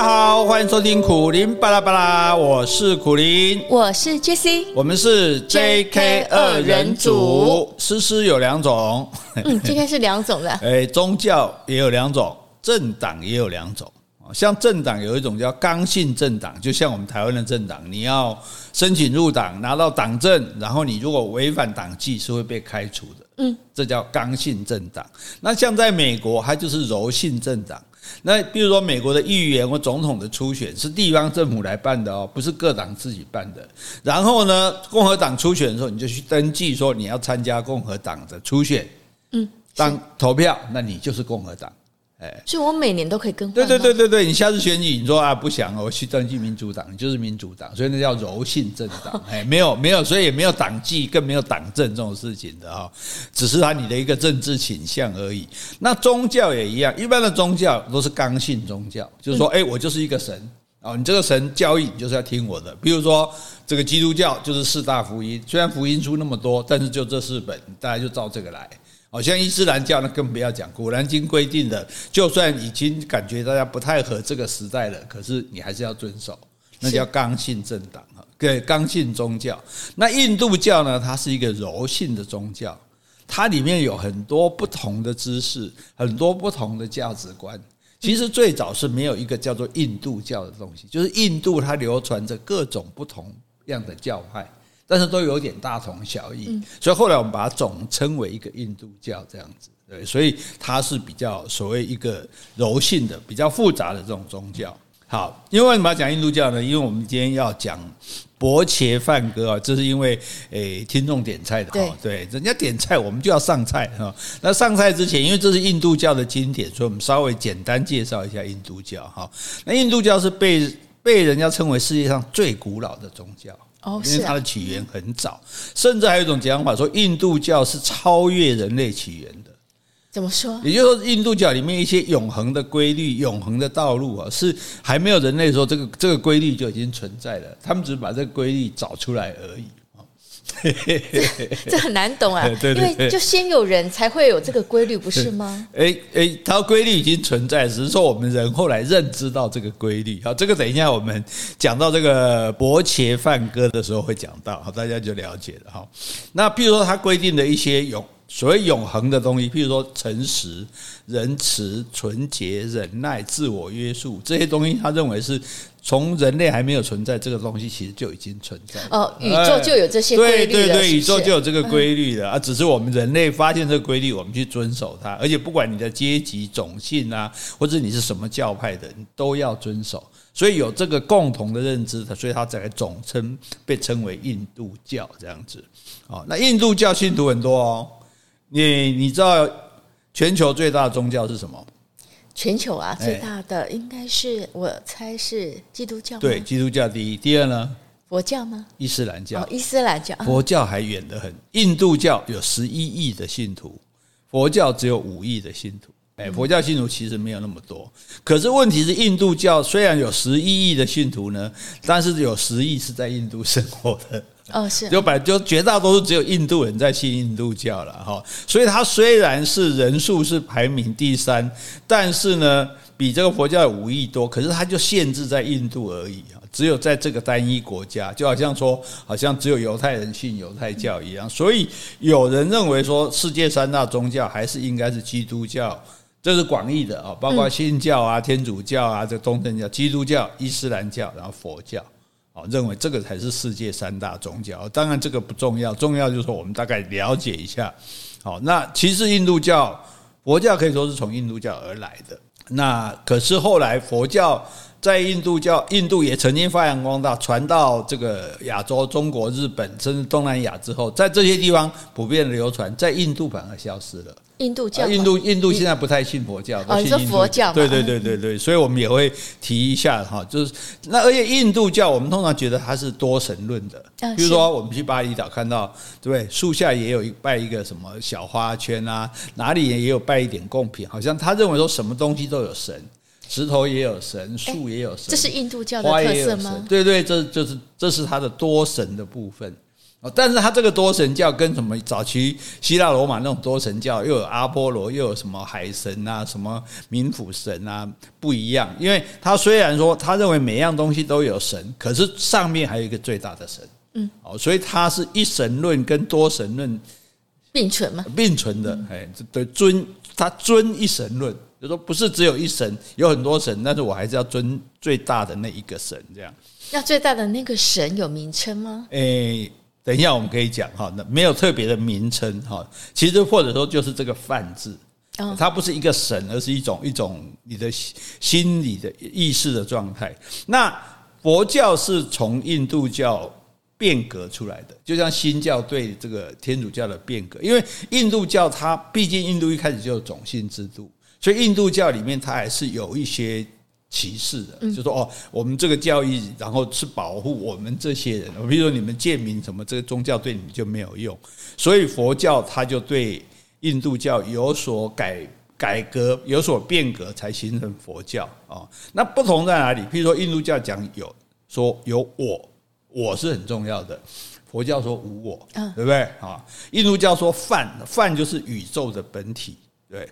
家好，欢迎收听苦林巴拉巴拉，我是苦林，我是 Jessie，我们是 JK 二人组，诗诗有两种，嗯，JK 是两种的，哎，宗教也有两种，政党也有两种。像政党有一种叫刚性政党，就像我们台湾的政党，你要申请入党拿到党证，然后你如果违反党纪是会被开除的。嗯，这叫刚性政党。那像在美国，它就是柔性政党。那比如说美国的议员或总统的初选是地方政府来办的哦，不是各党自己办的。然后呢，共和党初选的时候，你就去登记说你要参加共和党的初选。嗯，当投票，那你就是共和党。哎，所以我每年都可以更换。对对对对对，你下次选举，你说啊不想我去登记民主党，你就是民主党，所以那叫柔性政党。哎，没有没有，所以也没有党纪，更没有党政这种事情的哈，只是他你的一个政治倾向而已。那宗教也一样，一般的宗教都是刚性宗教，就是说，哎，我就是一个神哦，你这个神教义你就是要听我的。比如说这个基督教就是四大福音，虽然福音书那么多，但是就这四本，大家就照这个来。好像伊斯兰教那更不要讲，《古兰经》规定的，就算已经感觉大家不太合这个时代了，可是你还是要遵守，那叫刚性政党哈，对，刚性宗教。那印度教呢？它是一个柔性的宗教，它里面有很多不同的知识，很多不同的价值观。其实最早是没有一个叫做印度教的东西，就是印度它流传着各种不同样的教派。但是都有点大同小异，所以后来我们把它总称为一个印度教这样子，对，所以它是比较所谓一个柔性的、比较复杂的这种宗教。好，因为为什么要讲印度教呢？因为我们今天要讲薄伽梵歌啊，这是因为诶听众点菜的哈，对，人家点菜我们就要上菜哈。那上菜之前，因为这是印度教的经典，所以我们稍微简单介绍一下印度教哈。那印度教是被被人家称为世界上最古老的宗教。哦，因为它的起源很早，甚至还有一种讲法说，印度教是超越人类起源的。怎么说？也就是说，印度教里面一些永恒的规律、永恒的道路啊，是还没有人类的时候，这个这个规律就已经存在了。他们只是把这个规律找出来而已。这 这很难懂啊，因为就先有人才会有这个规律，不是吗？哎哎，它规律已经存在，只是说我们人后来认知到这个规律。好，这个等一下我们讲到这个伯茄梵歌的时候会讲到，好，大家就了解了哈。那譬如说，它规定的一些永所谓永恒的东西，譬如说诚实、仁慈、纯洁、忍耐、自我约束这些东西，他认为是。从人类还没有存在这个东西，其实就已经存在哦。宇宙就有这些规律了，对对对，宇宙就有这个规律的啊！只是我们人类发现这个规律，我们去遵守它。而且不管你的阶级、种姓啊，或者你是什么教派的，你都要遵守。所以有这个共同的认知，所以它才总称被称为印度教这样子。哦，那印度教信徒很多哦。你你知道全球最大的宗教是什么？全球啊，最大的应该是我猜是基督教。对，基督教第一，第二呢？佛教吗？伊斯兰教。哦，伊斯兰教。佛教还远得很。印度教有十一亿的信徒，佛教只有五亿的信徒。哎，佛教信徒其实没有那么多。可是问题是，印度教虽然有十一亿的信徒呢，但是有十亿是在印度生活的。哦，是。就百就绝大多数只有印度人在信印度教了哈，所以它虽然是人数是排名第三，但是呢，比这个佛教有五亿多，可是它就限制在印度而已啊，只有在这个单一国家，就好像说，好像只有犹太人信犹太教一样。所以有人认为说，世界三大宗教还是应该是基督教，这是广义的啊，包括新教啊、天主教啊、这东正教、基督教、伊斯兰教，然后佛教。认为这个才是世界三大宗教，当然这个不重要，重要就是说我们大概了解一下。好，那其实印度教、佛教可以说是从印度教而来的。那可是后来佛教在印度教、印度也曾经发扬光大，传到这个亚洲、中国、日本甚至东南亚之后，在这些地方普遍流传，在印度反而消失了。印度教，印度印度现在不太信佛教，都信佛教？对对对对对，所以我们也会提一下哈，就是那而且印度教，我们通常觉得它是多神论的，比如说我们去巴厘岛看到，对不对？树下也有一拜一个什么小花圈啊，哪里也有拜一点贡品，好像他认为说什么东西都有神，石头也有神，树也有神，这是印度教的特色吗？对对，这就是这是它的多神的部分。但是他这个多神教跟什么早期希腊罗马那种多神教，又有阿波罗，又有什么海神啊，什么冥府神啊，不一样。因为他虽然说他认为每样东西都有神，可是上面还有一个最大的神，嗯，哦，所以他是一神论跟多神论并存嘛，并存的，哎，对，尊他尊一神论，就说不是只有一神，有很多神，但是我还是要尊最大的那一个神，这样。那最大的那个神有名称吗？诶。等一下，我们可以讲哈，那没有特别的名称哈，其实或者说就是这个“泛”字，它不是一个神，而是一种一种你的心理的意识的状态。那佛教是从印度教变革出来的，就像新教对这个天主教的变革，因为印度教它毕竟印度一开始就有种姓制度，所以印度教里面它还是有一些。歧视的，就说哦，我们这个教义，然后是保护我们这些人。比如说你们贱民什么，这个宗教对你们就没有用。所以佛教它就对印度教有所改改革，有所变革，才形成佛教啊。那不同在哪里？譬如说印度教讲有说有我，我是很重要的。佛教说无我，对不对啊？印度教说梵，梵就是宇宙的本体，对。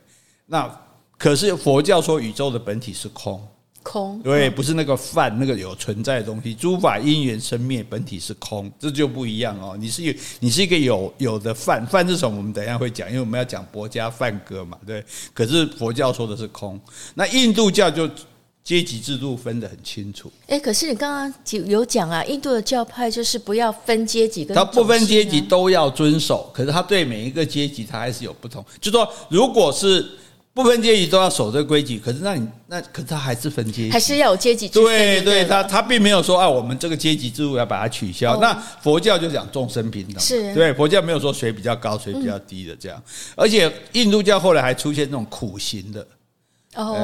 那可是佛教说宇宙的本体是空。空对，不是那个饭，那个有存在的东西。诸法因缘生灭，本体是空，这就不一样哦。你是你是一个有有的饭，饭是什么？我们等一下会讲，因为我们要讲佛家饭歌嘛，对。可是佛教说的是空，那印度教就阶级制度分得很清楚。哎，可是你刚刚有讲啊，印度的教派就是不要分阶级跟，他不分阶级都要遵守，可是他对每一个阶级他还是有不同。就说如果是。不分阶级都要守这规矩，可是那你那可是他还是分阶级，还是要有阶级。对对，他他并没有说啊，我们这个阶级制度要把它取消。那佛教就讲众生平等，是对佛教没有说谁比较高谁比较低的这样。而且印度教后来还出现那种苦行的，哦，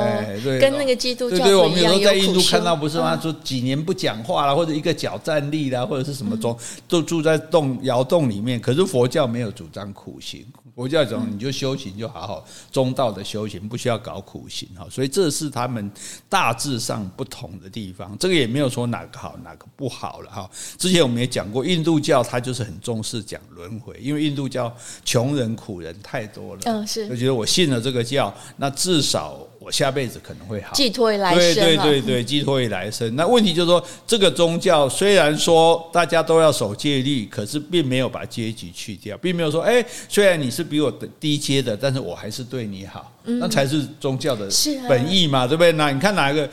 对，跟那个基督教对对，我们有时候在印度看到不是吗？说几年不讲话了，或者一个脚站立啦，或者是什么中都住在洞窑洞里面。可是佛教没有主张苦行。佛教讲，你就修行就好好中道的修行，不需要搞苦行哈。所以这是他们大致上不同的地方。这个也没有说哪个好哪个不好了哈。之前我们也讲过，印度教它就是很重视讲轮回，因为印度教穷人苦人太多了，嗯，是，就觉得我信了这个教，那至少我下辈子可能会好，寄托于来生，对对对对，寄托于来生。那问题就是说，这个宗教虽然说大家都要守戒律，可是并没有把阶级去掉，并没有说，哎，虽然你是。比我低阶的，但是我还是对你好，那才是宗教的本意嘛，对不对？那你看哪一个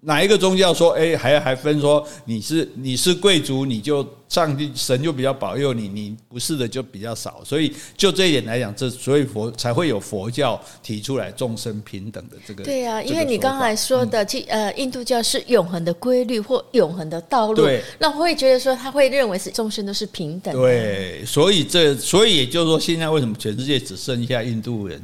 哪一个宗教说，哎，还还分说你是你是贵族，你就上帝神就比较保佑你，你不是的就比较少。所以就这一点来讲，这所以佛才会有佛教提出来众生平等的这个。对啊，因为你刚才说的，呃，印度教是永恒的规律或永恒的道路，对，那我会觉得说他会认为是众生都是平等的。对，所以这所以也就是说，现在为什么全世界只剩下印度人？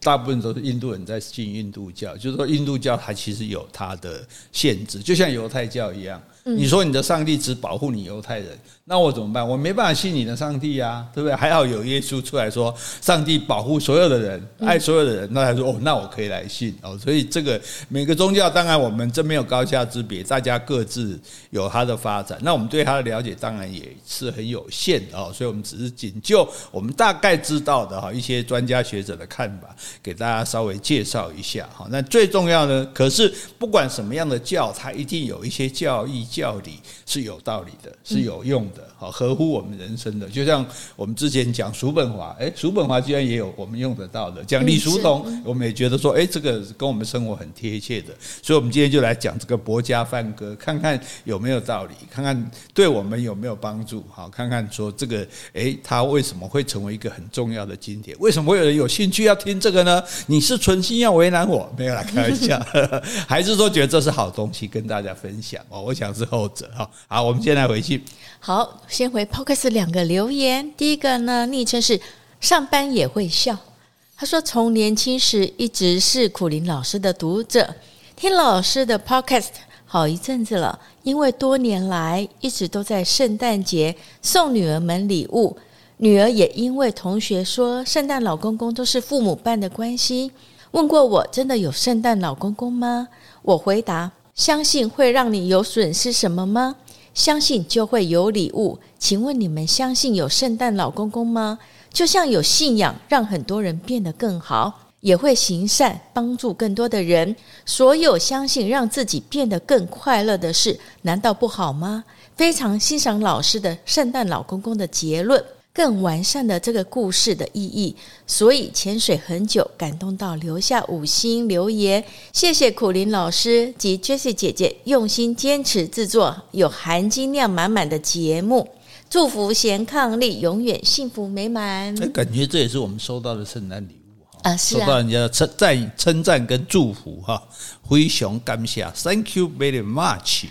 大部分都是印度人在信印度教，就是说印度教它其实有它的限制，就像犹太教一样。你说你的上帝只保护你犹太人，那我怎么办？我没办法信你的上帝呀，对不对？还好有耶稣出来说，上帝保护所有的人，爱所有的人，那他说哦，那我可以来信哦。所以这个每个宗教，当然我们真没有高下之别，大家各自有它的发展。那我们对它的了解当然也是很有限的哦，所以我们只是仅就我们大概知道的哈一些专家学者的看法，给大家稍微介绍一下哈。那最重要呢，可是不管什么样的教，它一定有一些教义。教理是有道理的，是有用的，好合乎我们人生的。就像我们之前讲叔本华，哎，叔本华居然也有我们用得到的。讲李叔同，我们也觉得说，哎，这个跟我们生活很贴切的。所以，我们今天就来讲这个薄伽梵歌，看看有没有道理，看看对我们有没有帮助。好，看看说这个，哎，它为什么会成为一个很重要的经典？为什么会有人有兴趣要听这个呢？你是存心要为难我？没有啦开玩笑，还是说觉得这是好东西跟大家分享？哦，我想是。后者哈，好，我们先来回去。好，先回 Podcast 两个留言。第一个呢，昵称是上班也会笑。他说，从年轻时一直是苦林老师的读者，听老师的 Podcast 好一阵子了。因为多年来一直都在圣诞节送女儿们礼物，女儿也因为同学说圣诞老公公都是父母办的关系，问过我真的有圣诞老公公吗？我回答。相信会让你有损失什么吗？相信就会有礼物。请问你们相信有圣诞老公公吗？就像有信仰，让很多人变得更好。也会行善，帮助更多的人。所有相信让自己变得更快乐的事，难道不好吗？非常欣赏老师的圣诞老公公的结论，更完善了这个故事的意义。所以潜水很久，感动到留下五星留言。谢谢苦林老师及 Jessie 姐姐用心坚持制作有含金量满满的节目。祝福贤伉俪永远幸福美满。感觉这也是我们收到的圣诞礼物。啊，是啊，收到人家的称赞、称赞跟祝福哈，非常感谢，Thank you very much。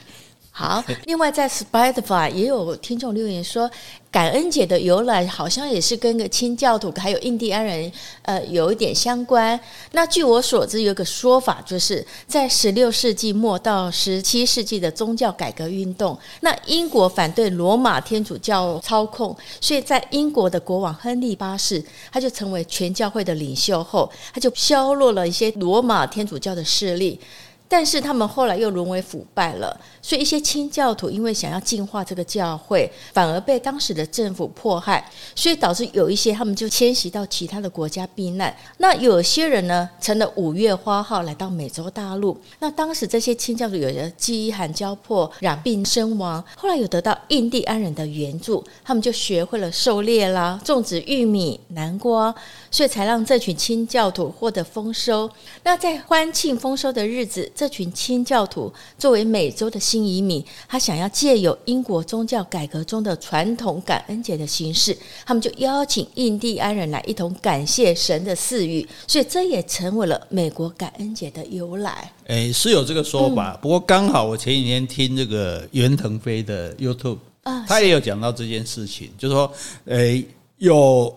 好，另外在 Spotify 也有听众留言说。感恩节的由来好像也是跟个清教徒还有印第安人呃有一点相关。那据我所知，有个说法就是在十六世纪末到十七世纪的宗教改革运动，那英国反对罗马天主教操控，所以在英国的国王亨利八世他就成为全教会的领袖后，他就削弱了一些罗马天主教的势力。但是他们后来又沦为腐败了，所以一些清教徒因为想要净化这个教会，反而被当时的政府迫害，所以导致有一些他们就迁徙到其他的国家避难。那有些人呢，成了五月花号来到美洲大陆。那当时这些清教徒有的饥寒交迫、染病身亡，后来有得到印第安人的援助，他们就学会了狩猎啦、种植玉米、南瓜，所以才让这群清教徒获得丰收。那在欢庆丰收的日子，这群清教徒作为美洲的新移民，他想要借由英国宗教改革中的传统感恩节的形式，他们就邀请印第安人来一同感谢神的赐予，所以这也成为了美国感恩节的由来。诶，是有这个说法，嗯、不过刚好我前几天听这个袁腾飞的 YouTube，他也有讲到这件事情，就是说，诶，有。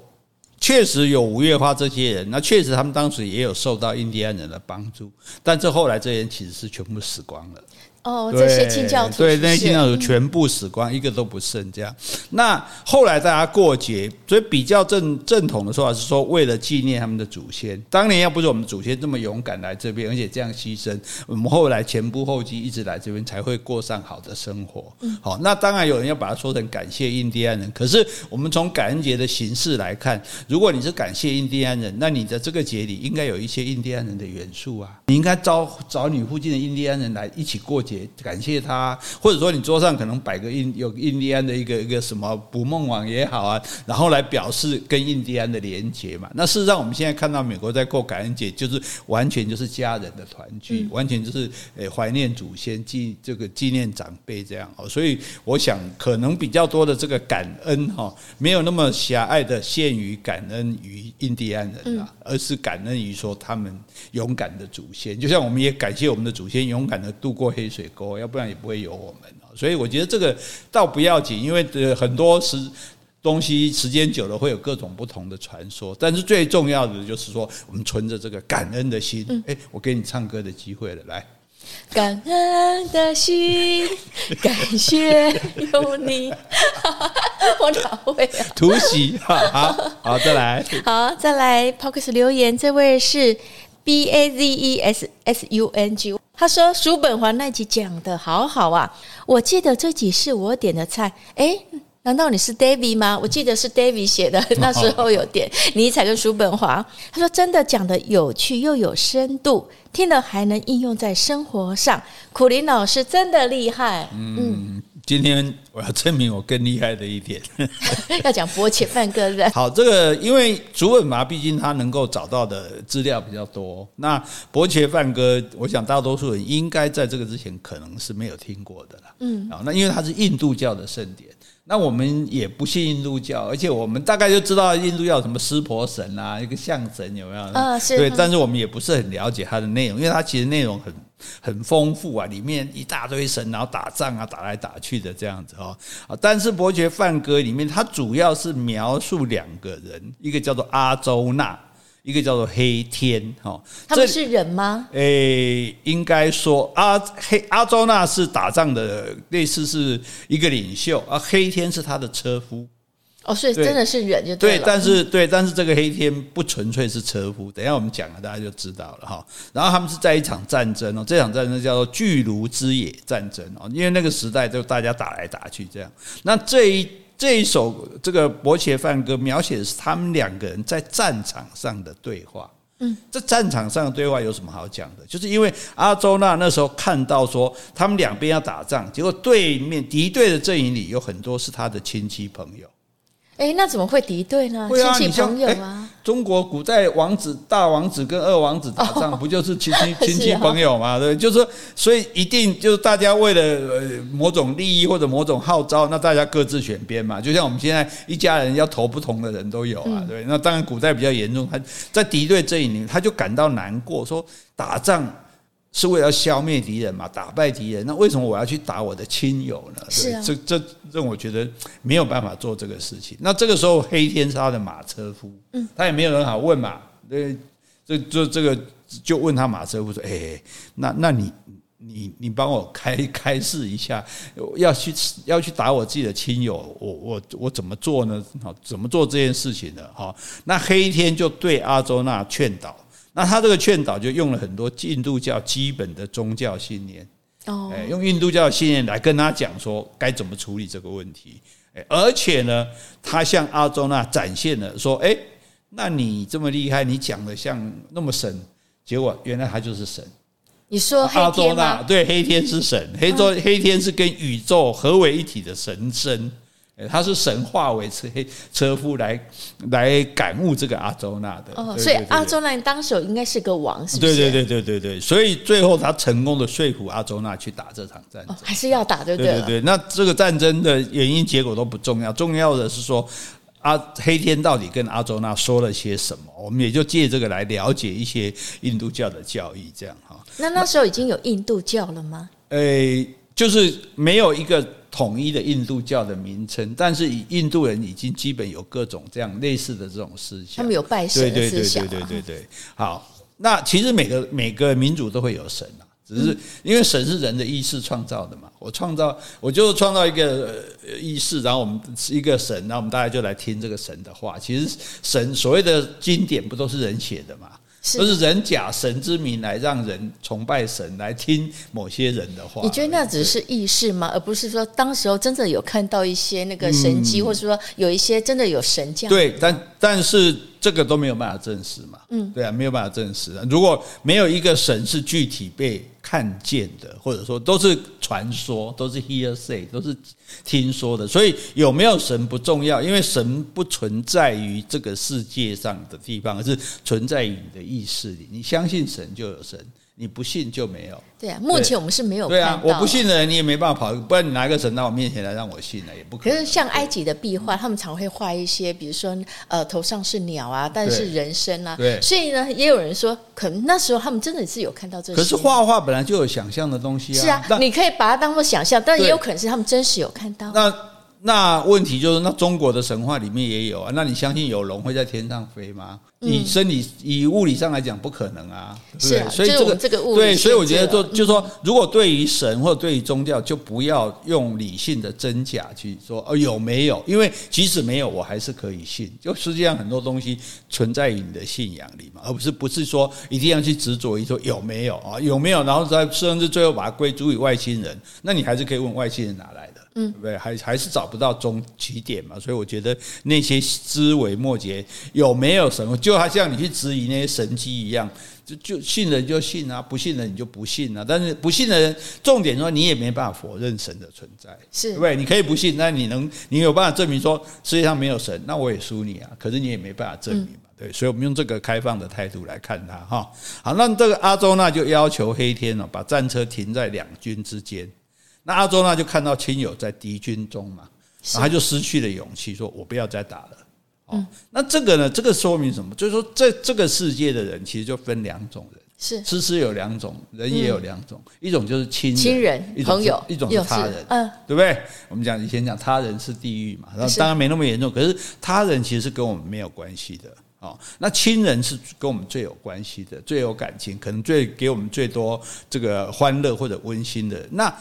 确实有吴月花这些人，那确实他们当时也有受到印第安人的帮助，但这后来这些人其实是全部死光了。哦，这些清教徒，对，那些清教徒全部死光，一个都不剩。这样，那后来大家过节，所以比较正正统的说法是说，为了纪念他们的祖先，当年要不是我们祖先这么勇敢来这边，而且这样牺牲，我们后来前仆后继一直来这边，才会过上好的生活。好，那当然有人要把它说成感谢印第安人，可是我们从感恩节的形式来看，如果你是感谢印第安人，那你的这个节里应该有一些印第安人的元素啊，你应该招找你附近的印第安人来一起过节。感谢他，或者说你桌上可能摆个印有印第安的一个一个什么捕梦网也好啊，然后来表示跟印第安的连结嘛。那事实上我们现在看到美国在过感恩节，就是完全就是家人的团聚，完全就是诶怀念祖先、纪这个纪念长辈这样哦。所以我想可能比较多的这个感恩哈，没有那么狭隘的限于感恩于印第安人啊，而是感恩于说他们勇敢的祖先，就像我们也感谢我们的祖先勇敢的度过黑水。水沟，要不然也不会有我们。所以我觉得这个倒不要紧，因为很多时东西时间久了会有各种不同的传说。但是最重要的就是说，我们存着这个感恩的心。哎，我给你唱歌的机会了，来，感恩的心，感谢有你。我哪会啊？突袭，好好，再来，好再来。Podcast 留言，这位是 B A Z E S S U N G。他说：“叔本华那集讲的好好啊，我记得这集是我点的菜。诶，难道你是 David 吗？我记得是 David 写的，那时候有点尼采跟叔本华。他说真的讲的有趣又有深度，听了还能应用在生活上。苦林老师真的厉害。嗯。嗯”今天我要证明我更厉害的一点，要讲柏切梵歌的。好，这个因为竹本麻毕竟他能够找到的资料比较多，那柏切梵歌，我想大多数人应该在这个之前可能是没有听过的啦。嗯，啊，那因为它是印度教的圣典。那我们也不信印度教，而且我们大概就知道印度教什么湿婆神啊，一个象神有没有？啊，是。对，但是我们也不是很了解它的内容，因为它其实内容很很丰富啊，里面一大堆神，然后打仗啊，打来打去的这样子哦。啊，但是伯爵梵歌里面，它主要是描述两个人，一个叫做阿周那。一个叫做黑天，哈，他们是人吗？诶，应该说阿黑阿周那是打仗的，类似是一个领袖，而黑天是他的车夫。哦，所以真的是人就对，了。但是对，但是这个黑天不纯粹是车夫，等一下我们讲了，大家就知道了哈。然后他们是在一场战争哦，这场战争叫做巨鹿之野战争哦，因为那个时代就大家打来打去这样。那这一这一首这个《伯爵梵歌》描写的是他们两个人在战场上的对话。嗯，这战场上的对话有什么好讲的？就是因为阿周那那时候看到说他们两边要打仗，结果对面敌对的阵营里有很多是他的亲戚朋友。哎，那怎么会敌对呢？亲戚朋友啊。中国古代王子大王子跟二王子打仗，不就是亲戚 亲戚朋友嘛？对，就是说，所以一定就是大家为了呃某种利益或者某种号召，那大家各自选边嘛。就像我们现在一家人要投不同的人都有啊，对。那当然古代比较严重，他在敌对阵营里，他就感到难过，说打仗。是为了消灭敌人嘛，打败敌人。那为什么我要去打我的亲友呢？是啊，这这让，我觉得没有办法做这个事情。那这个时候，黑天是他的马车夫，嗯，他也没有人好问嘛。对，这这这个就问他马车夫说：“哎，那那你你你帮我开 开示一下，要去要去打我自己的亲友，我我我怎么做呢？好，怎么做这件事情呢？好，那黑天就对阿周那劝导。”那他这个劝导就用了很多印度教基本的宗教信念，哦，用印度教的信念来跟他讲说该怎么处理这个问题，而且呢，他向阿周那展现了说，哎，那你这么厉害，你讲的像那么神，结果原来他就是神。你说阿周那对黑天是神，黑周黑天是跟宇宙合为一体的神身。他是神化为车车夫来来感悟这个阿周那的哦，所以阿周那当时应该是个王，是不是？对对对对对对，所以最后他成功的说服阿周那去打这场战争，还是要打对不对？对对对，那这个战争的原因结果都不重要，重要的是说阿黑天到底跟阿周那说了些什么，我们也就借这个来了解一些印度教的教义，这样哈。那那时候已经有印度教了吗？诶，就是没有一个。统一的印度教的名称，但是以印度人已经基本有各种这样类似的这种思想，他们有拜神的思想。对对对对对，好，那其实每个每个民族都会有神啊，只是因为神是人的意识创造的嘛。我创造，我就创造一个意识，然后我们是一个神，然后我们大家就来听这个神的话。其实神所谓的经典不都是人写的嘛？都是人假神之名来让人崇拜神，来听某些人的话。你觉得那只是意识吗？而不是说当时候真的有看到一些那个神迹，或者说有一些真的有神降？对，但但是。这个都没有办法证实嘛，嗯，对啊，没有办法证实啊。如果没有一个神是具体被看见的，或者说都是传说，都是 hearsay，都是听说的，所以有没有神不重要，因为神不存在于这个世界上的地方，而是存在于你的意识里。你相信神就有神。你不信就没有。对啊，目前我们是没有。对啊，我不信的人你也没办法跑，不然你拿一个神到我面前来让我信了，也不可能。可是像埃及的壁画，他们常会画一些，比如说呃头上是鸟啊，但是人身啊。对。所以呢，也有人说，可能那时候他们真的是有看到这些。可是画画本来就有想象的东西啊。是啊，你可以把它当做想象，但也有可能是他们真实有看到。那那问题就是，那中国的神话里面也有啊。那你相信有龙会在天上飞吗？以生理、以物理上来讲，不可能啊。是啊，所以这个这个物理对，所以我觉得说，就是说，如果对于神或者对于宗教，就不要用理性的真假去说哦有没有，因为即使没有，我还是可以信。就实际上很多东西存在于你的信仰里嘛，而不是不是说一定要去执着于说有没有啊有没有，然后再甚至最后把它归诸于外星人，那你还是可以问外星人哪来的。嗯，对不对？还还是找不到终起点嘛，所以我觉得那些思维末节有没有什么，就好像你去质疑那些神机一样，就就信人就信啊，不信人你就不信啊。但是不信的人，重点说你也没办法否认神的存在，是对不对？你可以不信，那你能你有办法证明说世界上没有神，那我也输你啊。可是你也没办法证明嘛，对。所以我们用这个开放的态度来看他哈。好，那这个阿周那就要求黑天呢，把战车停在两军之间。那阿周那就看到亲友在敌军中嘛，然后他就失去了勇气，说：“我不要再打了。”哦，那这个呢？这个说明什么？就是说，在这个世界的人其实就分两种人，是诗诗有两种人，也有两种，一种就是亲亲人、朋友，一种是他人，嗯，对不对？我们讲以前讲他人是地狱嘛，然后当然没那么严重，可是他人其实是跟我们没有关系的。哦，那亲人是跟我们最有关系的，最有感情，可能最给我们最多这个欢乐或者温馨的那。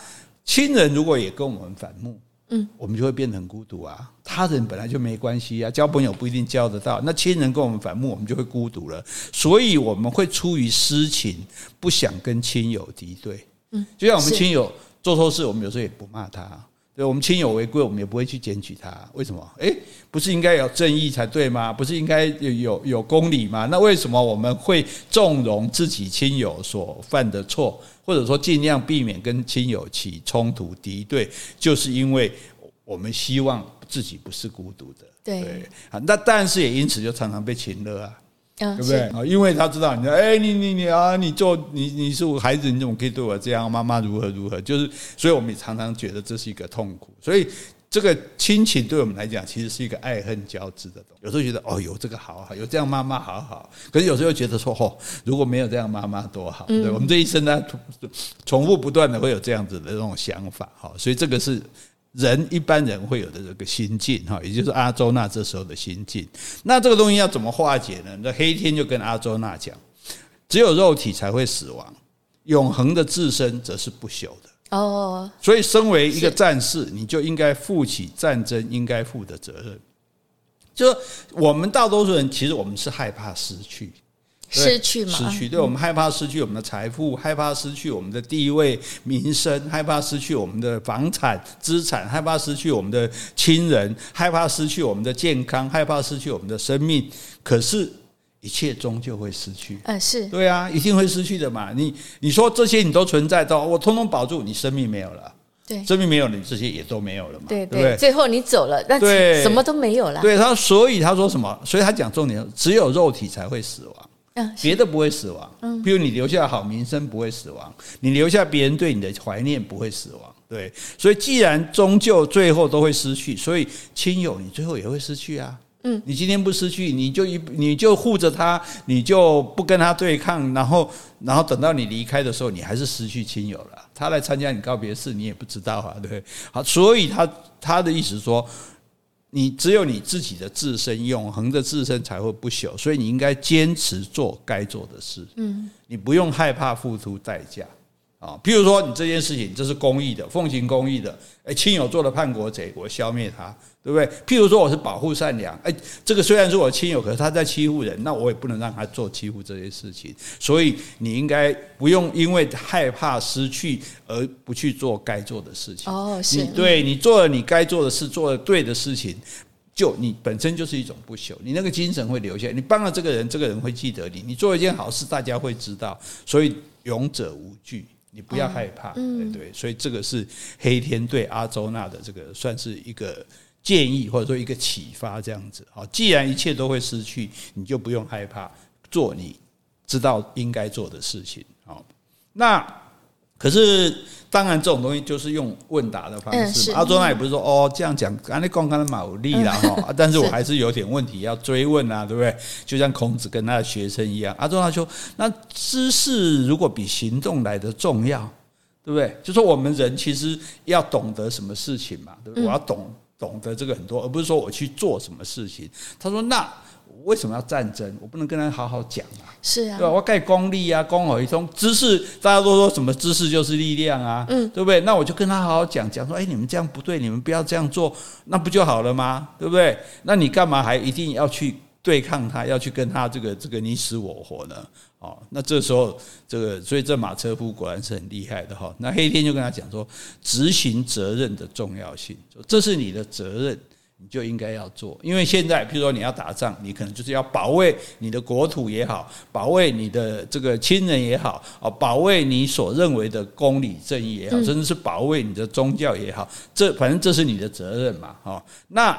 亲人如果也跟我们反目，嗯，我们就会变得很孤独啊。他人本来就没关系啊，交朋友不一定交得到。那亲人跟我们反目，我们就会孤独了。所以我们会出于私情，不想跟亲友敌对。嗯，就像我们亲友做错事，我们有时候也不骂他。对，我们亲友违规，我们也不会去检举他。为什么？诶，不是应该有正义才对吗？不是应该有有有公理吗？那为什么我们会纵容自己亲友所犯的错，或者说尽量避免跟亲友起冲突敌对？就是因为我们希望自己不是孤独的。对啊，那但是也因此就常常被情勒啊。对不对啊？因为他知道你说，哎，你你你啊，你做你你是我孩子，你怎么可以对我这样？妈妈如何如何？就是，所以我们也常常觉得这是一个痛苦。所以这个亲情对我们来讲，其实是一个爱恨交织的东西。有时候觉得哦，有这个好好，有这样妈妈好好。可是有时候又觉得说，哦，如果没有这样妈妈多好。对，我们这一生呢，重复不断的会有这样子的这种想法。哈，所以这个是。人一般人会有的这个心境哈，也就是阿周那这时候的心境。那这个东西要怎么化解呢？那黑天就跟阿周那讲，只有肉体才会死亡，永恒的自身则是不朽的。哦，所以身为一个战士，你就应该负起战争应该负的责任。就我们大多数人，其实我们是害怕失去。失去吗？失去，对，我们害怕失去我们的财富，害怕失去我们的地位、名声，害怕失去我们的房产、资产，害怕失去我们的亲人，害怕失去我们的健康，害怕失去我们的生命。可是，一切终究会失去。嗯，是对啊，一定会失去的嘛。你你说这些你都存在到，我通通保住，你生命没有了。对，生命没有了，你这些也都没有了嘛。对对，对，最后你走了，那什么都没有了。对他，所以他说什么？所以他讲重点，只有肉体才会死亡。别的不会死亡，嗯，比如你留下好名声不会死亡，你留下别人对你的怀念不会死亡，对，所以既然终究最后都会失去，所以亲友你最后也会失去啊，嗯，你今天不失去，你就一你就护着他，你就不跟他对抗，然后然后等到你离开的时候，你还是失去亲友了，他来参加你告别式，你也不知道啊，对，好，所以他他的意思是说。你只有你自己的自身，永恒的自身才会不朽，所以你应该坚持做该做的事。嗯，你不用害怕付出代价。啊，譬如说你这件事情，这是公益的，奉行公益的。哎，亲友做了叛国贼，我消灭他，对不对？譬如说我是保护善良，哎，这个虽然是我亲友，可是他在欺负人，那我也不能让他做欺负这些事情。所以你应该不用因为害怕失去而不去做该做的事情。哦，是。你对你做了你该做的事，做了对的事情，就你本身就是一种不朽，你那个精神会留下。你帮了这个人，这个人会记得你。你做一件好事，大家会知道。所以勇者无惧。你不要害怕，对对，所以这个是黑天对阿周娜的这个算是一个建议，或者说一个启发，这样子。好，既然一切都会失去，你就不用害怕，做你知道应该做的事情。好，那。可是，当然，这种东西就是用问答的方式。阿周那也不是说哦这样讲，刚才刚刚的毛利了哈，但是我还是有点问题要追问啊，对不对？就像孔子跟他的学生一样，阿周那说：“那知识如果比行动来的重要，对不对？就说我们人其实要懂得什么事情嘛，对不对？我要懂懂得这个很多，而不是说我去做什么事情。”他说：“那。”为什么要战争？我不能跟他好好讲啊！是啊，对吧？我盖功利啊，公好一通知识，大家都说什么知识就是力量啊，嗯，对不对？那我就跟他好好讲讲，说，哎，你们这样不对，你们不要这样做，那不就好了吗？对不对？那你干嘛还一定要去对抗他，要去跟他这个这个你死我活呢？哦，那这时候这个，所以这马车夫果然是很厉害的哈。那黑天就跟他讲说，执行责任的重要性，这是你的责任。你就应该要做，因为现在，譬如说你要打仗，你可能就是要保卫你的国土也好，保卫你的这个亲人也好，啊，保卫你所认为的公理正义也好，甚至是保卫你的宗教也好，这反正这是你的责任嘛，哈。那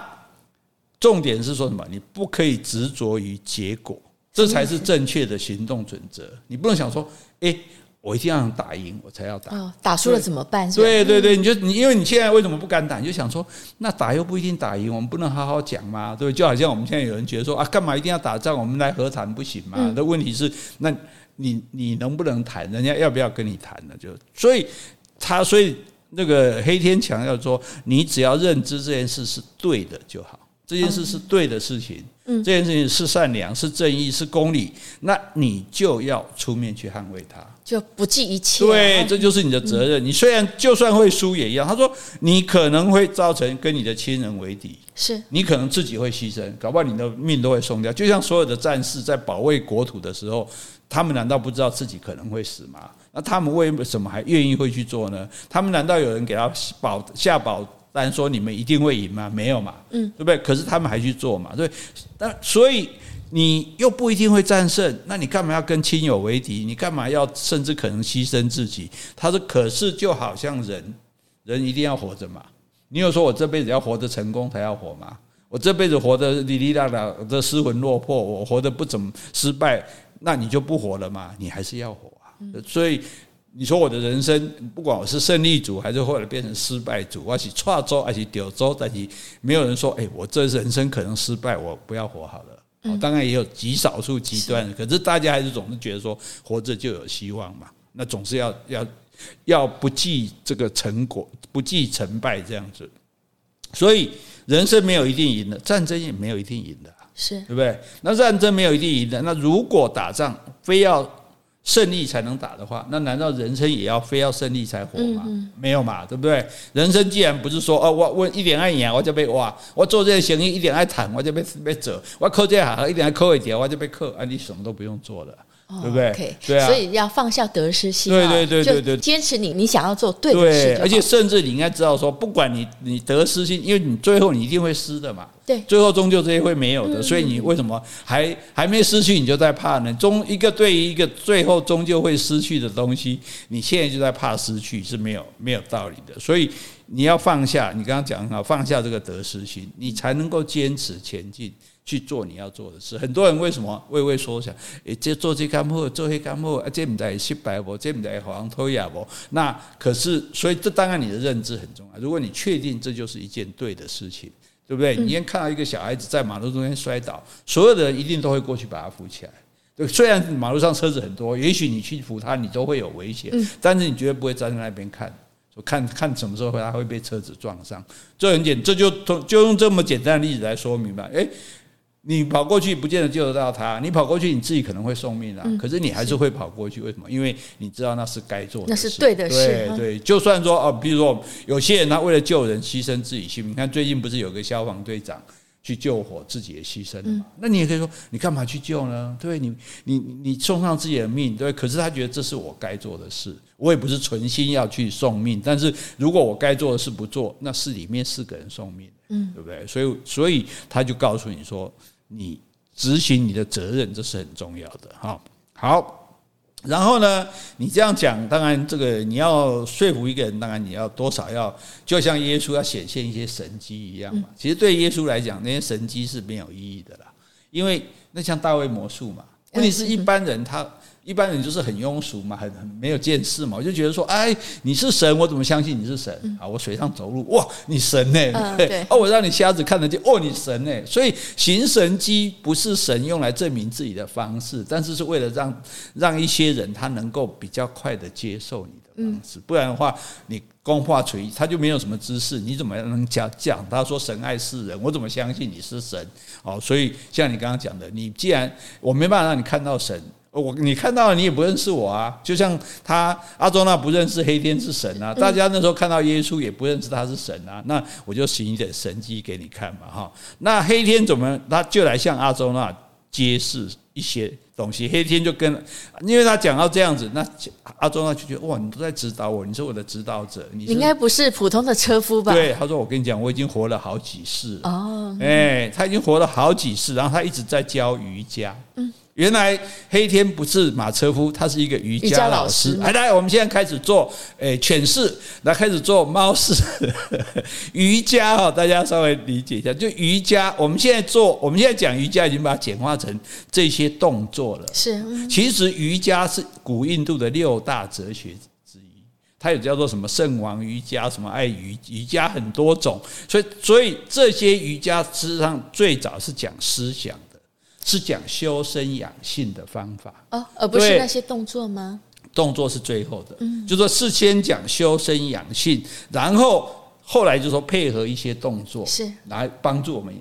重点是说什么？你不可以执着于结果，这才是正确的行动准则。你不能想说，诶。我一定要打赢，我才要打。哦，打输了怎么办？对对对，你就你，因为你现在为什么不敢打？你就想说，那打又不一定打赢，我们不能好好讲吗？对，就好像我们现在有人觉得说啊，干嘛一定要打仗？我们来和谈不行吗？那问题是，那你你能不能谈？人家要不要跟你谈呢？就所以他所以那个黑天强调说，你只要认知这件事是对的就好。这件事是对的事情，嗯，这件事情是善良、是正义、是公理，那你就要出面去捍卫它，就不计一切。对，这就是你的责任。你虽然就算会输也一样。他说，你可能会造成跟你的亲人为敌，是你可能自己会牺牲，搞不好你的命都会送掉。就像所有的战士在保卫国土的时候，他们难道不知道自己可能会死吗？那他们为什么还愿意会去做呢？他们难道有人给他保下保单说你们一定会赢吗？没有嘛，嗯，对不对？可是他们还去做嘛，对。那所以你又不一定会战胜，那你干嘛要跟亲友为敌？你干嘛要甚至可能牺牲自己？他说：“可是就好像人，人一定要活着嘛。你有说我这辈子要活得成功才要活吗？我这辈子活得哩哩啦啦的失魂落魄，我活得不怎么失败，那你就不活了吗？你还是要活啊。”所以你说我的人生，不管我是胜利组还是后来变成失败组，我是错州还是丢州，但是没有人说，哎，我这人生可能失败，我不要活好了。当然也有极少数极端，可是大家还是总是觉得说，活着就有希望嘛。那总是要要要不计这个成果，不计成败这样子。所以人生没有一定赢的，战争也没有一定赢的，是对不对？那战争没有一定赢的，那如果打仗非要。胜利才能打的话，那难道人生也要非要胜利才活吗？没有嘛，对不对？人生既然不是说哦，我我一点爱赢我就被挖，我做这些生意一点爱谈我就被被折，我扣这行一点爱扣一点我就被扣，啊，你什么都不用做了。对不对？Okay, 对啊，所以要放下得失心，对对对对对，坚持你你想要做对的事，而且甚至你应该知道说，不管你你得失心，因为你最后你一定会失的嘛，对，最后终究这些会没有的，所以你为什么还还没失去你就在怕呢？终一个对于一个最后终究会失去的东西，你现在就在怕失去是没有没有道理的，所以你要放下，你刚刚讲很好，放下这个得失心，你才能够坚持前进。去做你要做的事。很多人为什么畏畏缩小？诶，这做这干货，做那干货，啊，这不在失败不？这不在好像偷呀不？那可是，所以这当然你的认知很重要。如果你确定这就是一件对的事情，对不对？你先看到一个小孩子在马路中间摔倒，所有的人一定都会过去把他扶起来。对，虽然马路上车子很多，也许你去扶他，你都会有危险，但是你绝对不会站在那边看，说看看什么时候他会被车子撞上。这很简，这就就用这么简单的例子来说明吧。诶。你跑过去不见得救得到他，你跑过去你自己可能会送命啊。可是你还是会跑过去，为什么？因为你知道那是该做的事，那是对的事。对对，就算说哦，比如说有些人他为了救人牺牲自己性命，你看最近不是有个消防队长去救火，自己也牺牲了嘛？那你也可以说，你干嘛去救呢？对，你你你送上自己的命，对。可是他觉得这是我该做的事，我也不是存心要去送命。但是如果我该做的事不做，那是里面四个人送命，嗯，对不对？所以所以他就告诉你说。你执行你的责任，这是很重要的哈。好，然后呢，你这样讲，当然这个你要说服一个人，当然你要多少要，就像耶稣要显现一些神迹一样嘛。其实对耶稣来讲，那些神迹是没有意义的啦，因为那像大卫魔术嘛，问题是一般人他。一般人就是很庸俗嘛，很很没有见识嘛，我就觉得说，哎，你是神，我怎么相信你是神啊？我水上走路，哇，你神呢？嗯、对，哦，我让你瞎子看得见，哦，你神呢？所以行神机不是神用来证明自己的方式，但是是为了让让一些人他能够比较快的接受你的方式，不然的话，你光画锤，他就没有什么知识，你怎么能讲讲？他说神爱世人，我怎么相信你是神？哦，所以像你刚刚讲的，你既然我没办法让你看到神。我你看到了，你也不认识我啊，就像他阿周那不认识黑天是神啊，大家那时候看到耶稣也不认识他是神啊，那我就行一点神迹给你看嘛哈。那黑天怎么他就来向阿周那揭示一些东西？黑天就跟，因为他讲到这样子，那阿周那就觉得哇，你都在指导我，你是我的指导者，你应该不是普通的车夫吧？对，他说我跟你讲，我已经活了好几世哦，哎，他已经活了好几世，然后他一直在教瑜伽，嗯。原来黑天不是马车夫，他是一个瑜伽老师。来来，我们现在开始做诶犬式，来开始做猫式 瑜伽哈，大家稍微理解一下。就瑜伽，我们现在做，我们现在讲瑜伽，已经把它简化成这些动作了。是，其实瑜伽是古印度的六大哲学之一，它有叫做什么圣王瑜伽，什么爱瑜瑜伽很多种。所以，所以这些瑜伽事实上最早是讲思想。是讲修身养性的方法。哦，而不是那些动作吗？动作是最后的，嗯，就说事先讲修身养性，然后后来就说配合一些动作，是。来帮助我们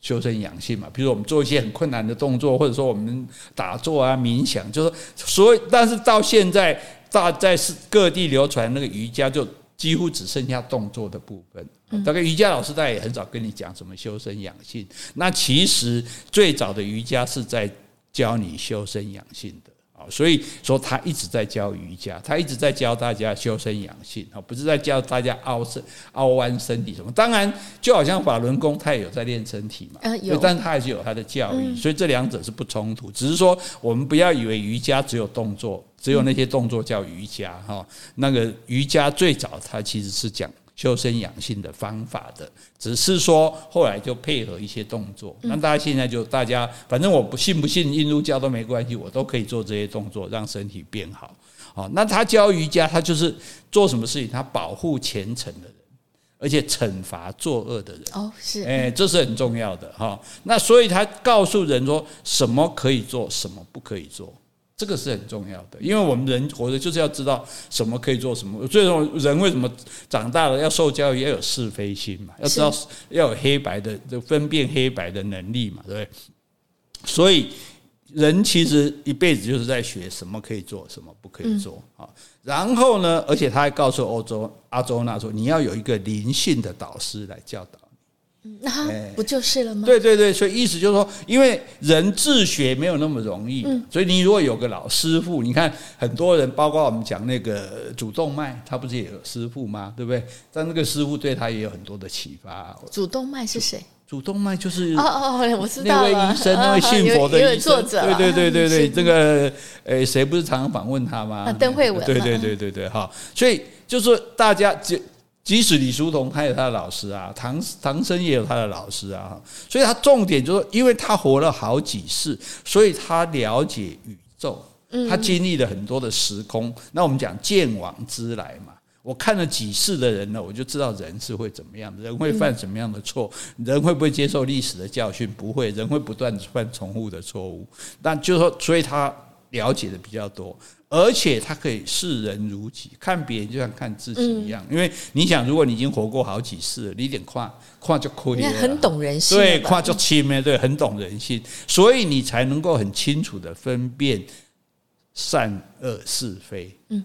修身养性嘛。比如我们做一些很困难的动作，或者说我们打坐啊、冥想，就是所以，但是到现在大在是各地流传那个瑜伽，就几乎只剩下动作的部分。大概瑜伽老师大概也很少跟你讲什么修身养性。那其实最早的瑜伽是在教你修身养性的啊。所以说，他一直在教瑜伽，他一直在教大家修身养性，啊，不是在教大家凹身、凹弯身体什么。当然，就好像法轮功，他也有在练身体嘛，有，但他还是有他的教育，所以这两者是不冲突。只是说，我们不要以为瑜伽只有动作，只有那些动作叫瑜伽哈。那个瑜伽最早，它其实是讲。修身养性的方法的，只是说后来就配合一些动作。那大家现在就大家，反正我不信不信印度教都没关系，我都可以做这些动作，让身体变好。好，那他教瑜伽，他就是做什么事情，他保护虔诚的人，而且惩罚作恶的人。哦，是，哎，这是很重要的哈。那所以他告诉人说，什么可以做，什么不可以做。这个是很重要的，因为我们人活着就是要知道什么可以做什么。最终人为什么长大了要受教育，要有是非心嘛，要知道要有黑白的，就分辨黑白的能力嘛，对不对？所以人其实一辈子就是在学什么可以做，什么不可以做啊。然后呢，而且他还告诉欧洲阿周那说，你要有一个灵性的导师来教导。那他不就是了吗？对对对，所以意思就是说，因为人自学没有那么容易，所以你如果有个老师傅，你看很多人，包括我们讲那个主动脉，他不是也有师傅吗？对不对？但那个师傅对他也有很多的启发。主动脉是谁？主动脉就是哦哦，我知道那位医生，那位信佛的医生。对对对对对，这个诶，谁不是常常访问他吗？邓惠文。对对对对对，哈，所以就是大家就。即使李叔同他有他的老师啊，唐唐僧也有他的老师啊，所以他重点就是，因为他活了好几世，所以他了解宇宙，他经历了很多的时空。那我们讲见往知来嘛，我看了几世的人呢，我就知道人是会怎么样的，人会犯什么样的错，人会不会接受历史的教训？不会，人会不断犯重复的错误。但就是说，所以他了解的比较多。而且他可以视人如己，看别人就像看自己一样。因为你想，如果你已经活过好几世了，你一点跨跨就亏了。很懂人性，对，跨就亲咩？对，很懂人性，所以你才能够很清楚的分辨善恶是非。嗯。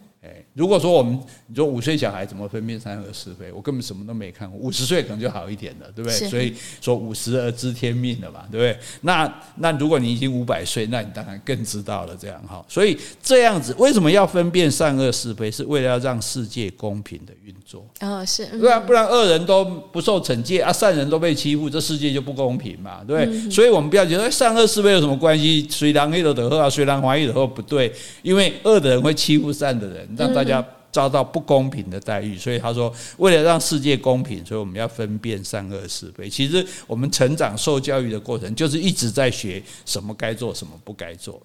如果说我们你说五岁小孩怎么分辨善恶是非？我根本什么都没看过。五十岁可能就好一点了，对不对？所以说五十而知天命了嘛，对不对？那那如果你已经五百岁，那你当然更知道了这样哈。所以这样子为什么要分辨善恶是非？是为了要让世界公平的运作。哦，是，不然不然恶人都不受惩戒啊，善人都被欺负，这世界就不公平嘛，对不对？所以我们不要觉得善恶是非有什么关系？虽然黑的得恶啊，虽然怀疑的恶不对，因为恶的人会欺负善的人，让大家。遭到不公平的待遇，所以他说，为了让世界公平，所以我们要分辨善恶是非。其实我们成长受教育的过程，就是一直在学什么该做，什么不该做，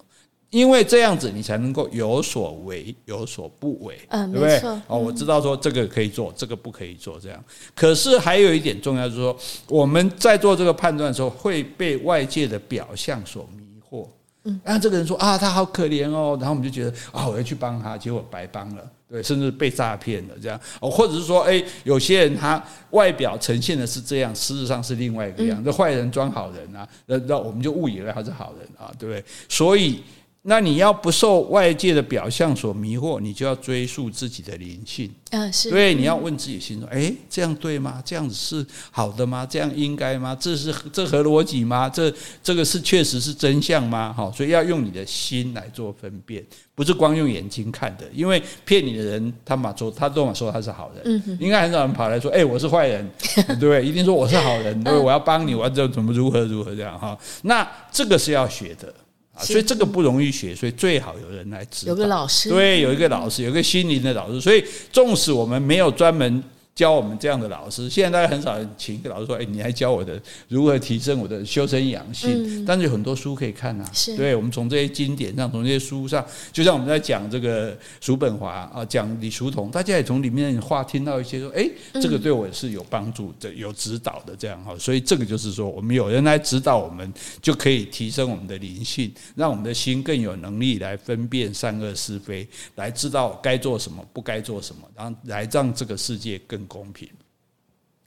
因为这样子你才能够有所为，有所不为，嗯对不对？哦，我知道说这个可以做，这个不可以做，这样。可是还有一点重要，就是说我们在做这个判断的时候，会被外界的表象所迷惑。嗯，然后这个人说啊，他好可怜哦，然后我们就觉得啊，我要去帮他，结果白帮了。对，甚至被诈骗了这样哦，或者是说，哎，有些人他外表呈现的是这样，实质上是另外一个样，这坏人装好人啊，那那我们就误以为他是好人啊，对不对？所以。那你要不受外界的表象所迷惑，你就要追溯自己的灵性。嗯，是。对，你要问自己心中：哎，这样对吗？这样子是好的吗？这样应该吗？这是这合逻辑吗？这这个是确实是真相吗？哈，所以要用你的心来做分辨，不是光用眼睛看的。因为骗你的人，他马说他都嘛说他是好人，嗯，应该很少人跑来说：哎，我是坏人，对 不对？一定说我是好人，对，我要帮你，我要怎么如何如何这样哈。那这个是要学的。所以这个不容易学，所以最好有人来指导。有个老师，对，有一个老师，有一个心灵的老师。所以，纵使我们没有专门。教我们这样的老师，现在大家很少请一个老师说：“哎，你还教我的如何提升我的修身养性？”嗯、但是有很多书可以看啊。是对，我们从这些经典上，从这些书上，就像我们在讲这个叔本华啊，讲李叔同，大家也从里面话听到一些说：“哎，这个对我是有帮助的，有指导的。”这样哈，所以这个就是说，我们有人来指导我们，就可以提升我们的灵性，让我们的心更有能力来分辨善恶是非，来知道该做什么，不该做什么，然后来让这个世界更。公平。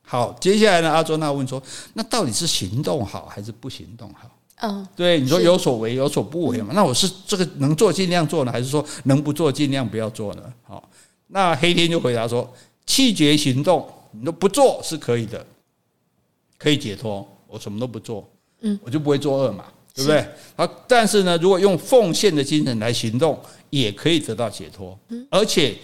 好，接下来呢，阿周那问说，那到底是行动好还是不行动好？嗯，对，你说有所为有所不为嘛？那我是这个能做尽量做呢，还是说能不做尽量不要做呢？好，那黑天就回答说，气绝行动，你都不做是可以的，可以解脱。我什么都不做，嗯，我就不会作恶嘛，对不对？好，但是呢，如果用奉献的精神来行动，也可以得到解脱，而且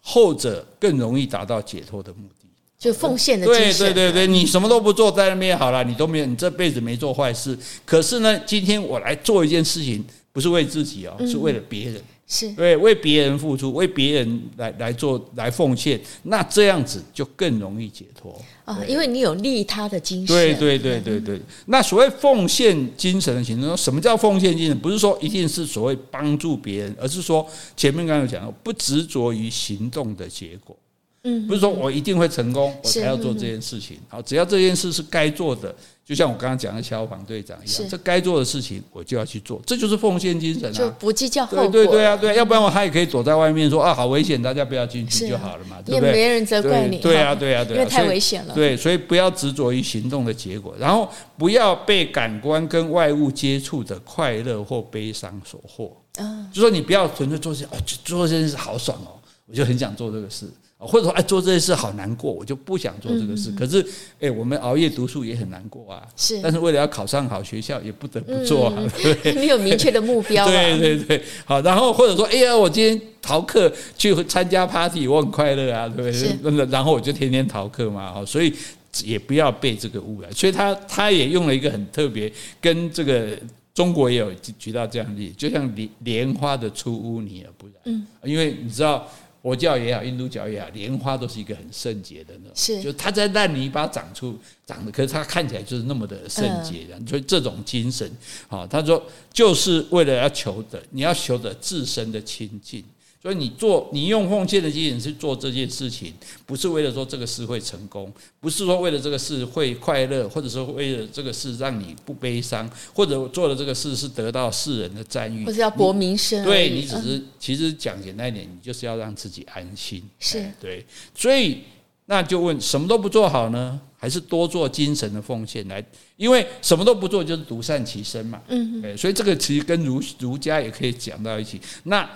后者更容易达到解脱的目的。就奉献的精神，对对对对，你什么都不做，在那边好了，你都没有，你这辈子没做坏事。可是呢，今天我来做一件事情，不是为自己哦，是为了别人，是对，为别人付出，为别人来来做来奉献，那这样子就更容易解脱啊，因为你有利他的精神。对对对对对，那所谓奉献精神的行动，什么叫奉献精神？不是说一定是所谓帮助别人，而是说前面刚刚有讲到，不执着于行动的结果。嗯，不是说我一定会成功，我才要做这件事情。好，只要这件事是该做的，就像我刚刚讲的消防队长一样，这该做的事情我就要去做，这就是奉献精神啊！就不计较后果。对对对啊，对，要不然我他也可以躲在外面说啊，好危险，大家不要进去就好了嘛，对不对？也没人责怪你。对啊，对啊，对啊，因为太危险了。对，所以不要执着于行动的结果，然后不要被感官跟外物接触的快乐或悲伤所惑。嗯，就说你不要纯粹做些哦，做这件事好爽哦，我就很想做这个事。或者说，哎，做这些事好难过，我就不想做这个事。可是，哎，我们熬夜读书也很难过啊。是，但是为了要考上好学校，也不得不做啊。对，你有明确的目标。对对对，好。然后或者说，哎呀，我今天逃课去参加 party，我很快乐啊，对不对？然后我就天天逃课嘛，好，所以也不要被这个污染。所以他他也用了一个很特别，跟这个中国也有举到这样的例子，就像莲莲花的出污泥而不染。嗯，因为你知道。佛教也好，印度教也好，莲花都是一个很圣洁的那种，是。就它在烂泥巴长出长的，可是它看起来就是那么的圣洁的，所以这种精神，啊，他说就是为了要求的，你要求的自身的清净。所以你做，你用奉献的精神去做这件事情，不是为了说这个事会成功，不是说为了这个事会快乐，或者说为了这个事让你不悲伤，或者做了这个事是得到世人的赞誉，或者要博名声。对，你只是其实讲简单一点，你就是要让自己安心。是对，所以那就问什么都不做好呢，还是多做精神的奉献来？因为什么都不做就是独善其身嘛。嗯，对，所以这个其实跟儒儒家也可以讲到一起。那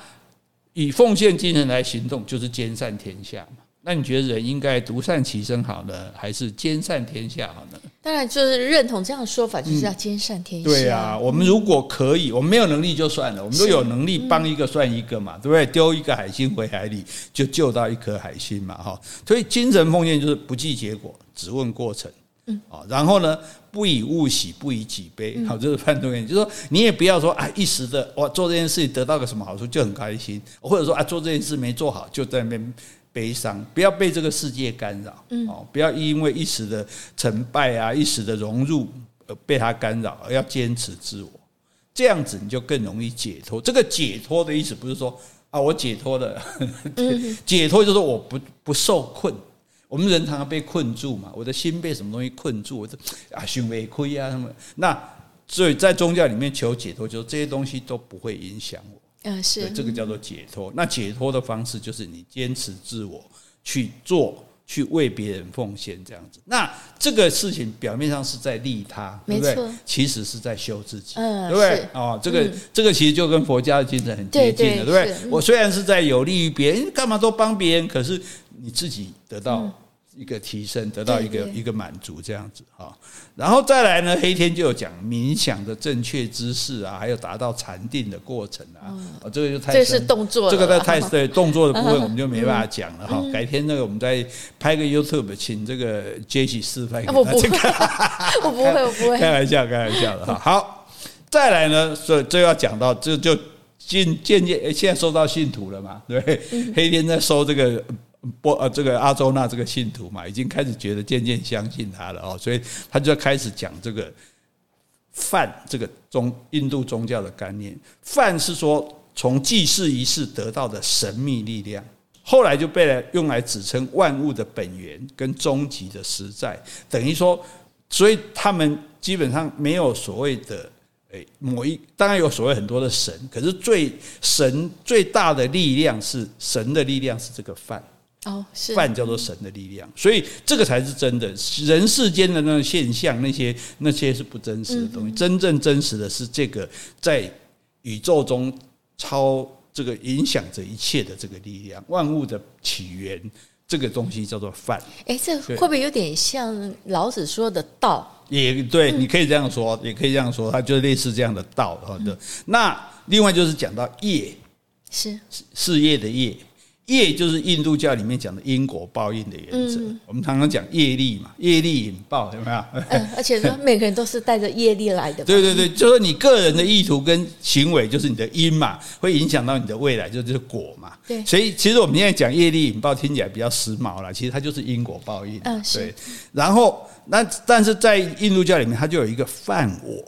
以奉献精神来行动，就是兼善天下嘛。那你觉得人应该独善其身好呢，还是兼善天下好呢？当然，就是认同这样的说法，就是要兼善天下。对啊，我们如果可以，我们没有能力就算了，我们都有能力帮一个算一个嘛，对不对？丢一个海星回海里，就救到一颗海星嘛，哈。所以精神奉献就是不计结果，只问过程。嗯，啊，然后呢，不以物喜，不以己悲。好，这是判断原因，就是说你也不要说啊，一时的我做这件事得到个什么好处就很开心，或者说啊，做这件事没做好就在那边悲伤，不要被这个世界干扰。嗯，哦，不要因为一时的成败啊，一时的融入而被它干扰，而要坚持自我，这样子你就更容易解脱。这个解脱的意思不是说啊，我解脱了，解脱就是我不不受困。我们人常常被困住嘛，我的心被什么东西困住，我这啊，胸胃亏啊什么。那所以在宗教里面求解脱，就是这些东西都不会影响我。嗯，是这个叫做解脱。那解脱的方式就是你坚持自我去做，去为别人奉献这样子。那这个事情表面上是在利他，对不对？其实是在修自己，对不对？哦，这个这个其实就跟佛家的精神很接近的，对不对？我虽然是在有利于别人，干嘛都帮别人，可是你自己得到。一个提升，得到一个一个满足，这样子哈，然后再来呢，黑天就有讲冥想的正确姿势啊，还有达到禅定的过程啊，啊，这个就太，这是动作，这个在太 对动作的部分我们就没办法讲了哈。改天那个我们再拍个 YouTube，请这个 Jessie 示范给大家。我不会，我不会，开玩笑，开玩笑的哈。好，再来呢，所以就要讲到，就就渐渐渐，现在收到信徒了嘛，对，黑天在收这个。波呃，这个阿周那这个信徒嘛，已经开始觉得渐渐相信他了哦，所以他就开始讲这个梵这个宗印度宗教的概念。梵是说从祭祀仪式得到的神秘力量，后来就被来用来指称万物的本源跟终极的实在。等于说，所以他们基本上没有所谓的诶某一，当然有所谓很多的神，可是最神最大的力量是神的力量是这个梵。哦，是饭叫做神的力量，所以这个才是真的。人世间的那种现象，那些那些是不真实的东西。嗯、真正真实的是这个在宇宙中超这个影响着一切的这个力量，万物的起源，这个东西叫做饭。哎，这会不会有点像老子说的道？也对，你可以这样说，也可以这样说，它就类似这样的道。好的，那另外就是讲到业，是事业的业。业就是印度教里面讲的因果报应的原则。嗯、我们常常讲业力嘛，业力引爆，有没有？嗯，而且说每个人都是带着业力来的。对对对，就是你个人的意图跟行为，就是你的因嘛，会影响到你的未来，就是果嘛。对。所以其实我们现在讲业力引爆，听起来比较时髦了，其实它就是因果报应。嗯，对。然后，那但是在印度教里面，它就有一个犯我，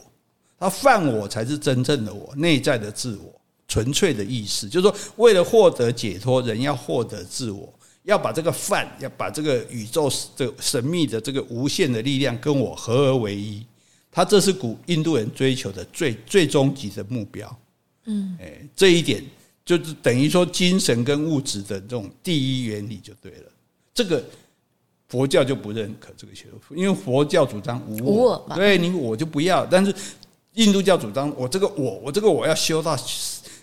它犯我才是真正的我，内在的自我。纯粹的意思，就是说，为了获得解脱，人要获得自我，要把这个饭，要把这个宇宙这神秘的这个无限的力量跟我合而为一。他这是古印度人追求的最最终极的目标。嗯，哎，这一点就是等于说精神跟物质的这种第一原理就对了。这个佛教就不认可这个学说，因为佛教主张无我，无我对你我就不要。但是印度教主张我这个我，我这个我要修到。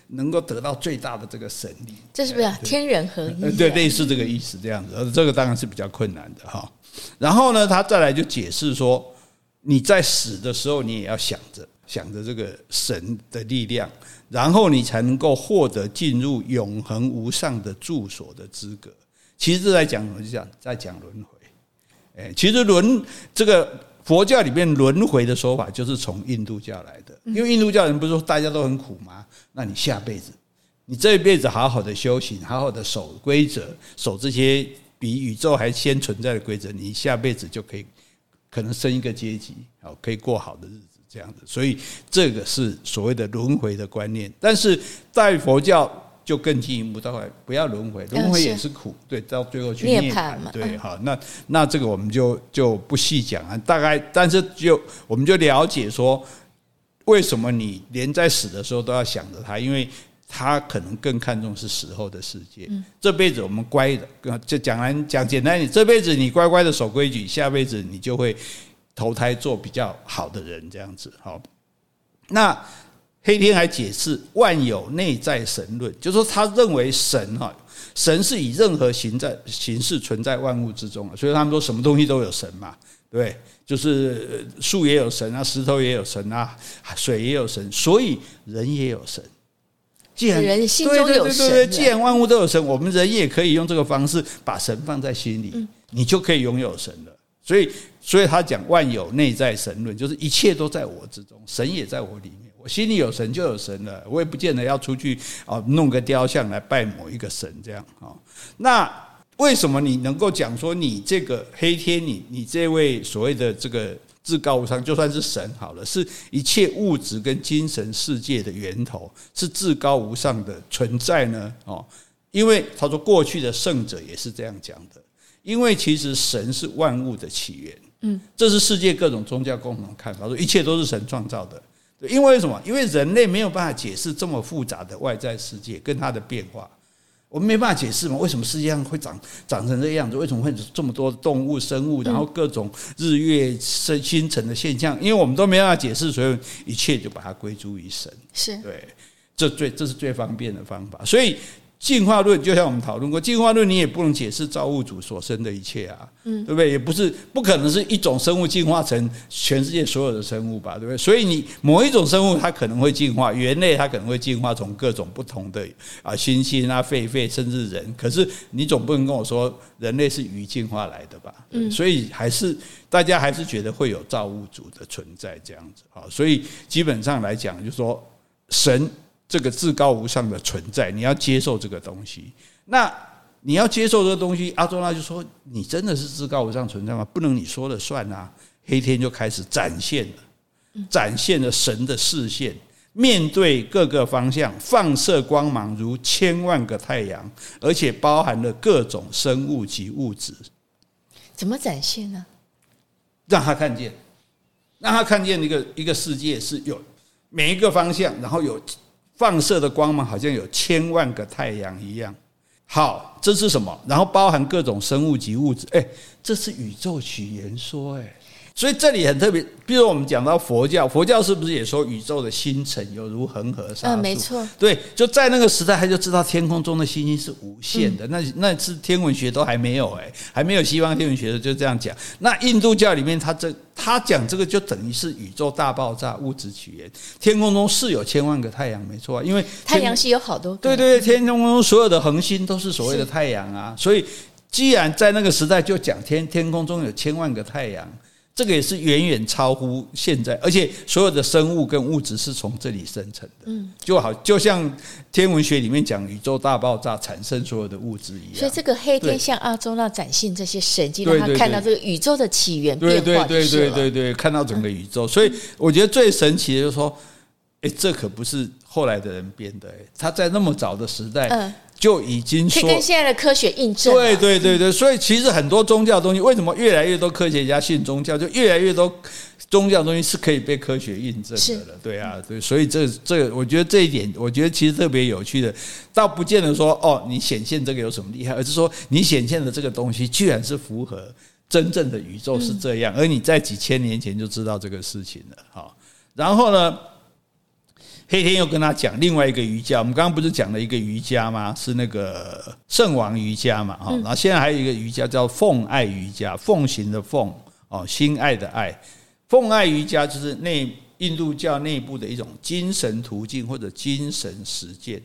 能够得到最大的这个神力，这是不是天人合一？对，类似这个意思，这样子，这个当然是比较困难的哈。然后呢，他再来就解释说，你在死的时候，你也要想着想着这个神的力量，然后你才能够获得进入永恒无上的住所的资格。其实在讲什么？就讲在讲轮回。哎，其实轮这个。佛教里面轮回的说法就是从印度教来的，因为印度教人不是说大家都很苦吗？那你下辈子，你这一辈子好好的修行，好好的守规则，守这些比宇宙还先存在的规则，你下辈子就可以可能升一个阶级，好，可以过好的日子，这样子。所以这个是所谓的轮回的观念，但是在佛教。就更进一步，到来不要轮回，轮回也是苦，对，到最后去涅槃，对，好，那那这个我们就就不细讲了，大概，但是就我们就了解说，为什么你连在死的时候都要想着他，因为他可能更看重是死后的世界。这辈子我们乖的，就讲完讲简单一点，这辈子你乖乖的守规矩，下辈子你就会投胎做比较好的人，这样子，好，那。黑天还解释万有内在神论，就是说他认为神哈，神是以任何形在形式存在万物之中，所以他们说什么东西都有神嘛，对对？就是树也有神啊，石头也有神啊，水也有神，所以人也有神。既然人心中有神，对对对，既然万物都有神，我们人也可以用这个方式把神放在心里，你就可以拥有神了。所以，所以他讲万有内在神论，就是一切都在我之中，神也在我里面。我心里有神就有神了，我也不见得要出去啊弄个雕像来拜某一个神这样啊。那为什么你能够讲说你这个黑天你你这位所谓的这个至高无上，就算是神好了，是一切物质跟精神世界的源头，是至高无上的存在呢？哦，因为他说过去的圣者也是这样讲的，因为其实神是万物的起源，嗯，这是世界各种宗教共同看法，说一切都是神创造的。因为什么？因为人类没有办法解释这么复杂的外在世界跟它的变化，我们没办法解释嘛？为什么世界上会长长成这样子？为什么会这么多动物生物？然后各种日月星星辰的现象？因为我们都没办法解释，所以一切就把它归诸于神。是对，这最这是最方便的方法。所以。进化论就像我们讨论过，进化论你也不能解释造物主所生的一切啊，嗯，对不对？也不是不可能是一种生物进化成全世界所有的生物吧，对不对？所以你某一种生物它可能会进化，猿类它可能会进化从各种不同的啊猩猩啊、狒狒，甚至人。可是你总不能跟我说人类是鱼进化来的吧？嗯，所以还是大家还是觉得会有造物主的存在这样子啊。所以基本上来讲，就是说神。这个至高无上的存在，你要接受这个东西。那你要接受这个东西，阿多拉就说：“你真的是至高无上存在吗？不能你说了算啊！”黑天就开始展现了，展现了神的视线，面对各个方向，放射光芒如千万个太阳，而且包含了各种生物及物质。怎么展现呢？让他看见，让他看见一个一个世界是有每一个方向，然后有。放射的光芒好像有千万个太阳一样，好，这是什么？然后包含各种生物及物质，哎，这是宇宙起源说，哎。所以这里很特别，比如我们讲到佛教，佛教是不是也说宇宙的星辰有如恒河沙数？嗯，没错。对，就在那个时代，他就知道天空中的星星是无限的。嗯、那那是天文学都还没有哎，还没有西方天文学的就这样讲。那印度教里面，他这他讲这个就等于是宇宙大爆炸，物质起源。天空中是有千万个太阳，没错，因为太阳系有好多个。对对对，天空中所有的恒星都是所谓的太阳啊。所以既然在那个时代就讲天天空中有千万个太阳。这个也是远远超乎现在，而且所有的生物跟物质是从这里生成的，嗯，就好就像天文学里面讲宇宙大爆炸产生所有的物质一样。所以这个黑天向阿周那展现这些神迹，让他看到这个宇宙的起源变化，对对对对对对，看到整个宇宙。所以我觉得最神奇的就是说，哎，这可不是后来的人编的，他在那么早的时代，嗯。就已经说跟现在的科学印证。对对对对，所以其实很多宗教东西，为什么越来越多科学家信宗教，就越来越多宗教东西是可以被科学印证的了。对啊，对，所以这这，我觉得这一点，我觉得其实特别有趣的，倒不见得说哦，你显现这个有什么厉害，而是说你显现的这个东西，居然是符合真正的宇宙是这样，而你在几千年前就知道这个事情了。好，然后呢？黑天又跟他讲另外一个瑜伽，我们刚刚不是讲了一个瑜伽吗？是那个圣王瑜伽嘛，哈。然后现在还有一个瑜伽叫奉爱瑜伽，奉行的奉哦，心爱的爱。奉爱瑜伽就是内印度教内部的一种精神途径或者精神实践。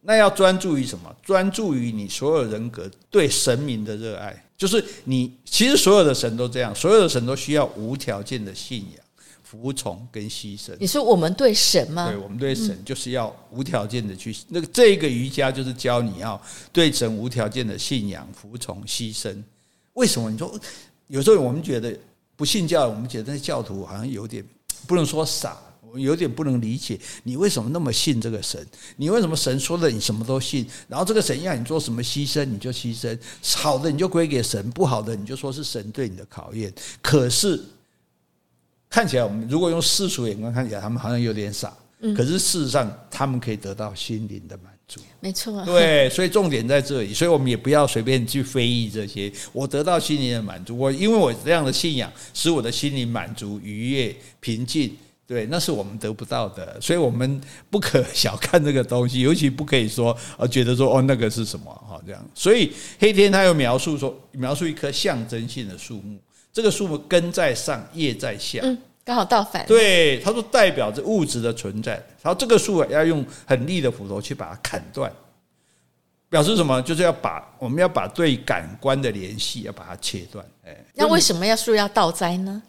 那要专注于什么？专注于你所有人格对神明的热爱，就是你其实所有的神都这样，所有的神都需要无条件的信仰。服从跟牺牲，你说我们对神吗？对，我们对神就是要无条件的去那个这个瑜伽就是教你要对神无条件的信仰、服从、牺牲。为什么？你说有时候我们觉得不信教，我们觉得那教徒好像有点不能说傻，我有点不能理解你为什么那么信这个神？你为什么神说的你什么都信？然后这个神要你做什么牺牲你就牺牲，好的你就归给神，不好的你就说是神对你的考验。可是。看起来，我们如果用世俗眼光看起来，他们好像有点傻。嗯，可是事实上，他们可以得到心灵的满足。没错，对，所以重点在这里。所以我们也不要随便去非议这些。我得到心灵的满足，我因为我这样的信仰，使我的心灵满足、愉悦、平静。对，那是我们得不到的。所以我们不可小看这个东西，尤其不可以说呃，觉得说哦，那个是什么哈这样。所以黑天他又描述说，描述一棵象征性的树木。这个树木根在上，叶在下，嗯，刚好倒反。对，他说代表着物质的存在。然后这个树要用很利的斧头去把它砍断，表示什么？就是要把我们要把对感官的联系要把它切断。哎，那为什么要树要倒栽呢？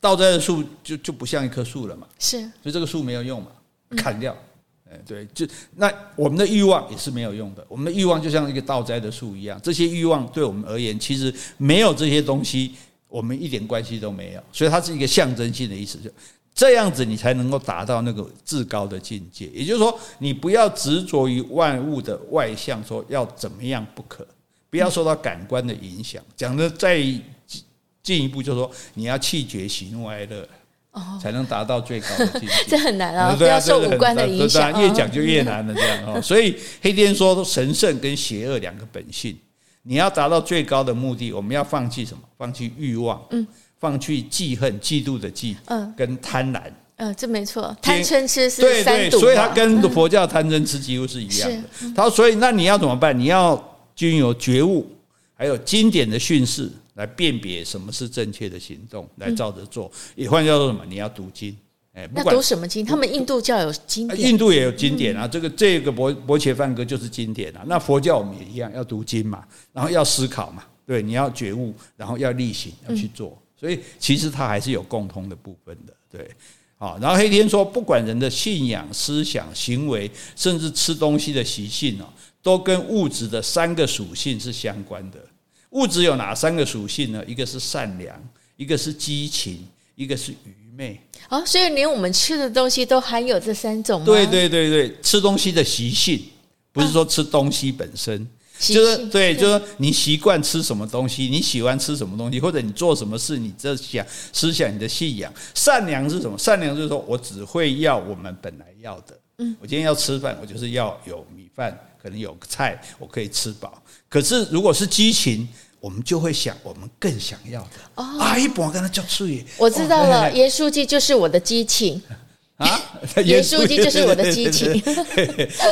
倒栽的树就就不像一棵树了嘛。是，所以这个树没有用嘛，砍掉。哎，对，就那我们的欲望也是没有用的。我们的欲望就像一个倒栽的树一样，这些欲望对我们而言，其实没有这些东西。我们一点关系都没有，所以它是一个象征性的意思，就这样子你才能够达到那个至高的境界。也就是说，你不要执着于万物的外向，说要怎么样不可，不要受到感官的影响。讲的再进一步，就是说你要弃绝喜怒哀乐，才能达到最高的境界。这很难啊，不要受五官的影响，越讲就越难了。这样哦，所以黑天说神圣跟邪恶两个本性。你要达到最高的目的，我们要放弃什么？放弃欲望，嗯，放弃记恨、嫉妒的嫉，嗯，跟贪婪，嗯，这没错，贪嗔痴是三毒，所以它跟佛教贪嗔痴几乎是一样的。他说，所以那你要怎么办？你要均有觉悟，还有经典的训示来辨别什么是正确的行动，来照着做。也换叫做什么？你要读经。哎，那读什么经？他们印度教有经典，印度也有经典啊。这个这个薄薄伽梵歌就是经典啊。那佛教我们也一样，要读经嘛，然后要思考嘛，对，你要觉悟，然后要力行，要去做。所以其实它还是有共通的部分的，对。好，然后黑天说，不管人的信仰、思想、行为，甚至吃东西的习性哦，都跟物质的三个属性是相关的。物质有哪三个属性呢？一个是善良，一个是激情，一个是愚所以连我们吃的东西都含有这三种吗？对对对对，吃东西的习性，不是说吃东西本身，啊、就是对，就是说你习惯吃什么东西，你喜欢吃什么东西，或者你做什么事，你这想思想、你的信仰。善良是什么？善良就是说我只会要我们本来要的，嗯，我今天要吃饭，我就是要有米饭，可能有菜，我可以吃饱。可是如果是激情，我们就会想，我们更想要的。哦，啊，一般跟他叫脆。我知道了，盐酥鸡就是我的激情。啊，盐酥鸡就是我的激情。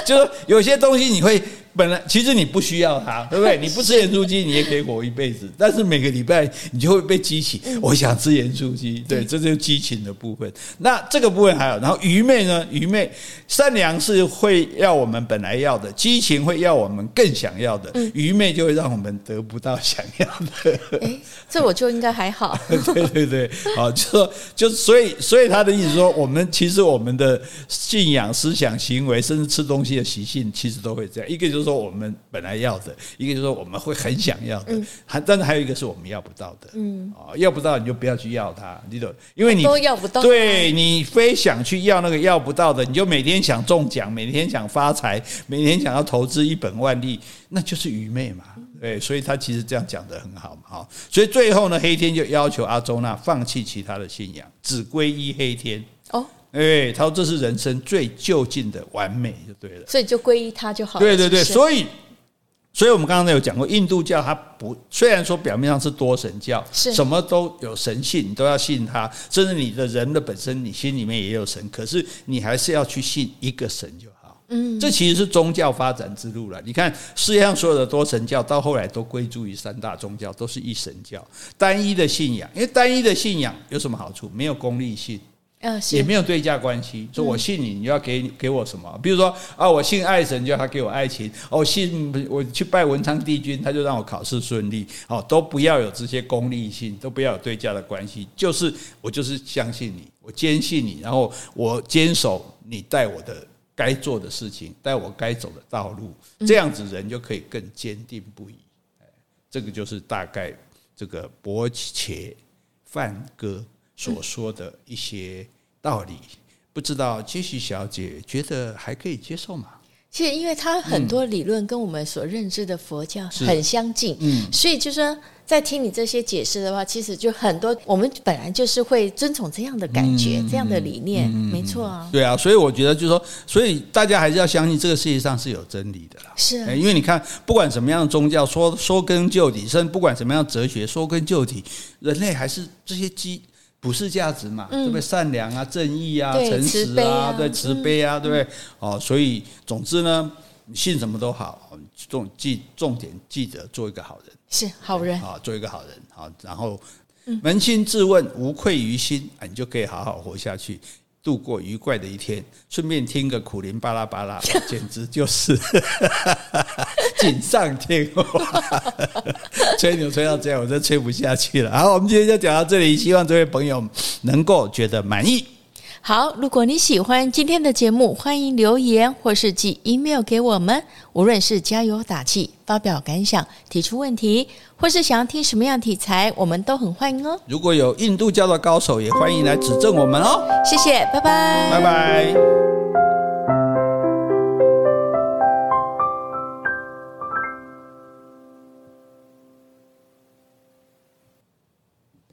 就是有些东西你会。本来其实你不需要它，对不对？你不吃盐酥鸡，你也可以活一辈子。但是每个礼拜你就会被激起，我想吃盐酥鸡。对，这就是激情的部分。那这个部分还有，然后愚昧呢？愚昧，善良是会要我们本来要的，激情会要我们更想要的，愚昧就会让我们得不到想要的。诶，这我就应该还好。对对对，好，就说就所以所以他的意思说，我们其实我们的信仰、思想、行为，甚至吃东西的习性，其实都会这样。一个就是说。我们本来要的，一个就是说我们会很想要的，还但是还有一个是我们要不到的，嗯，啊，要不到你就不要去要它，你懂？因为你都要不到，对，你非想去要那个要不到的，你就每天想中奖，每天想发财，每天想要投资一本万利，那就是愚昧嘛，对，所以他其实这样讲的很好嘛，哈，所以最后呢，黑天就要求阿周那放弃其他的信仰，只皈依黑天哦。哎，他说这是人生最就近的完美，就对了。所以就皈依他就好了。对对对，所以，所以我们刚刚有讲过，印度教它不虽然说表面上是多神教，是什么都有神性，你都要信他，甚至你的人的本身，你心里面也有神，可是你还是要去信一个神就好。嗯，这其实是宗教发展之路了。你看世界上所有的多神教，到后来都归诸于三大宗教，都是一神教，单一的信仰。因为单一的信仰有什么好处？没有功利性。也没有对价关系，说我信你，你要给给我什么？比如说啊，我信爱神，就要他给我爱情；我信我去拜文昌帝君，他就让我考试顺利。哦，都不要有这些功利性，都不要有对价的关系。就是我就是相信你，我坚信你，然后我坚守你带我的该做的事情，带我该走的道路，这样子人就可以更坚定不移。这个就是大概这个薄伽梵歌。所说的一些道理，不知道杰西小姐觉得还可以接受吗？其实，因为他很多理论跟我们所认知的佛教很相近，嗯，所以就说在听你这些解释的话，其实就很多我们本来就是会遵从这样的感觉、嗯、这样的理念，嗯、没错啊。对啊，所以我觉得就是说，所以大家还是要相信这个世界上是有真理的啦。是、啊，因为你看，不管什么样的宗教，说说根究底，甚至不管什么样的哲学，说根究底，人类还是这些基。普世价值嘛，对不对？善良啊，正义啊，诚实啊，对，慈悲啊，对不对？哦，所以总之呢，你信什么都好，重记重点记得做一个好人，是好人啊，做一个好人啊，然后扪心自问，无愧于心，你就可以好好活下去。度过愉快的一天，顺便听个苦灵巴拉巴拉，简直就是 锦上添花。吹牛吹到这样，我真吹不下去了。好，我们今天就讲到这里，希望这位朋友能够觉得满意。好，如果你喜欢今天的节目，欢迎留言或是寄 email 给我们。无论是加油打气、发表感想、提出问题，或是想要听什么样题材，我们都很欢迎哦。如果有印度教的高手，也欢迎来指正我们哦。谢谢，拜拜，拜拜。